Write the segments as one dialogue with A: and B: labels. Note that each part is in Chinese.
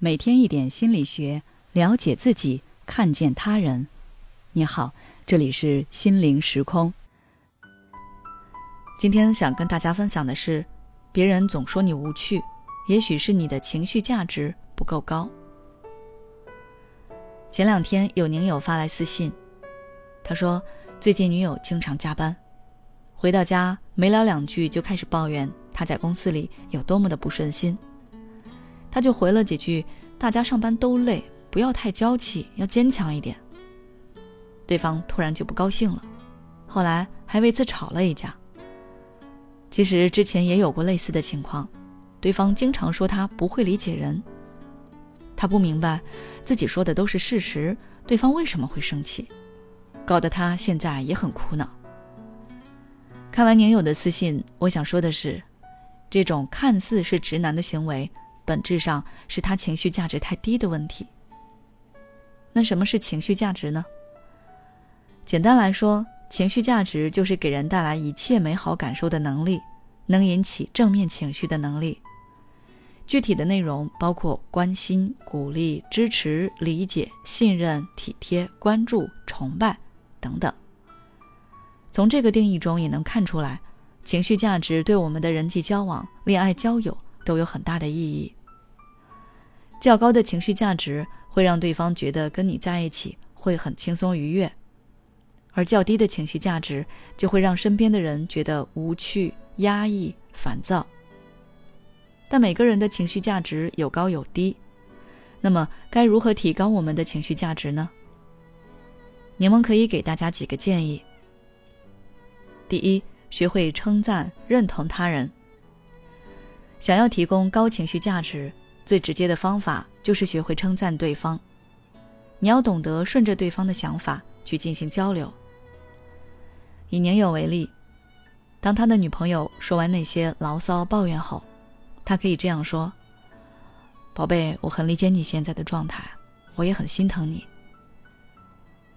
A: 每天一点心理学，了解自己，看见他人。你好，这里是心灵时空。
B: 今天想跟大家分享的是，别人总说你无趣，也许是你的情绪价值不够高。前两天有宁友发来私信，他说最近女友经常加班，回到家没聊两句就开始抱怨他在公司里有多么的不顺心。他就回了几句：“大家上班都累，不要太娇气，要坚强一点。”对方突然就不高兴了，后来还为此吵了一架。其实之前也有过类似的情况，对方经常说他不会理解人。他不明白自己说的都是事实，对方为什么会生气，搞得他现在也很苦恼。看完宁友的私信，我想说的是，这种看似是直男的行为。本质上是他情绪价值太低的问题。那什么是情绪价值呢？简单来说，情绪价值就是给人带来一切美好感受的能力，能引起正面情绪的能力。具体的内容包括关心、鼓励、支持、理解、信任、体贴、关注、崇拜等等。从这个定义中也能看出来，情绪价值对我们的人际交往、恋爱交友。都有很大的意义。较高的情绪价值会让对方觉得跟你在一起会很轻松愉悦，而较低的情绪价值就会让身边的人觉得无趣、压抑、烦躁。但每个人的情绪价值有高有低，那么该如何提高我们的情绪价值呢？柠檬可以给大家几个建议。第一，学会称赞、认同他人。想要提供高情绪价值，最直接的方法就是学会称赞对方。你要懂得顺着对方的想法去进行交流。以年友为例，当他的女朋友说完那些牢骚抱怨后，他可以这样说：“宝贝，我很理解你现在的状态，我也很心疼你。”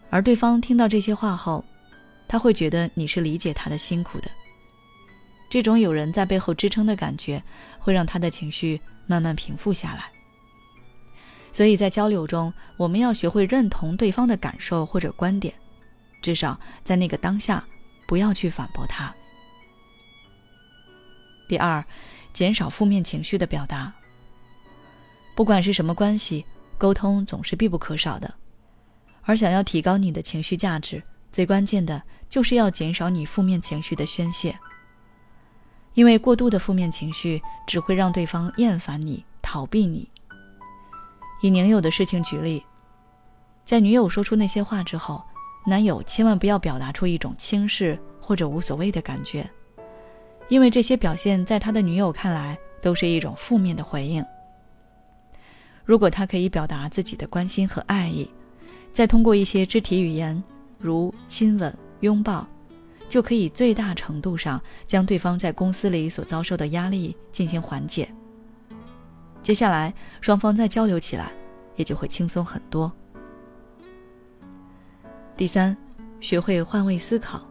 B: 而对方听到这些话后，他会觉得你是理解他的辛苦的。这种有人在背后支撑的感觉，会让他的情绪慢慢平复下来。所以在交流中，我们要学会认同对方的感受或者观点，至少在那个当下，不要去反驳他。第二，减少负面情绪的表达。不管是什么关系，沟通总是必不可少的。而想要提高你的情绪价值，最关键的就是要减少你负面情绪的宣泄。因为过度的负面情绪只会让对方厌烦你、逃避你。以宁友的事情举例，在女友说出那些话之后，男友千万不要表达出一种轻视或者无所谓的感觉，因为这些表现在他的女友看来都是一种负面的回应。如果他可以表达自己的关心和爱意，再通过一些肢体语言，如亲吻、拥抱。就可以最大程度上将对方在公司里所遭受的压力进行缓解。接下来，双方再交流起来，也就会轻松很多。第三，学会换位思考。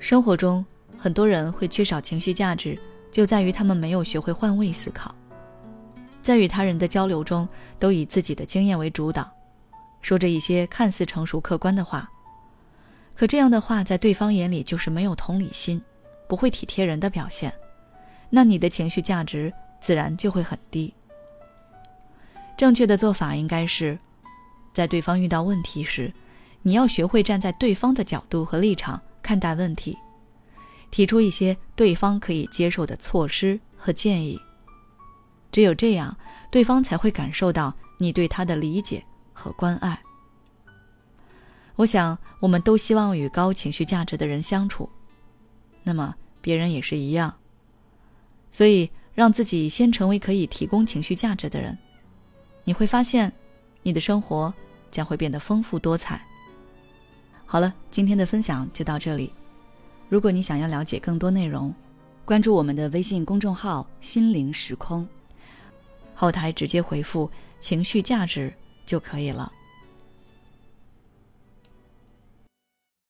B: 生活中，很多人会缺少情绪价值，就在于他们没有学会换位思考，在与他人的交流中，都以自己的经验为主导，说着一些看似成熟客观的话。可这样的话，在对方眼里就是没有同理心，不会体贴人的表现，那你的情绪价值自然就会很低。正确的做法应该是，在对方遇到问题时，你要学会站在对方的角度和立场看待问题，提出一些对方可以接受的措施和建议。只有这样，对方才会感受到你对他的理解和关爱。我想，我们都希望与高情绪价值的人相处，那么别人也是一样。所以，让自己先成为可以提供情绪价值的人，你会发现，你的生活将会变得丰富多彩。好了，今天的分享就到这里。如果你想要了解更多内容，关注我们的微信公众号“心灵时空”，后台直接回复“情绪价值”就可以了。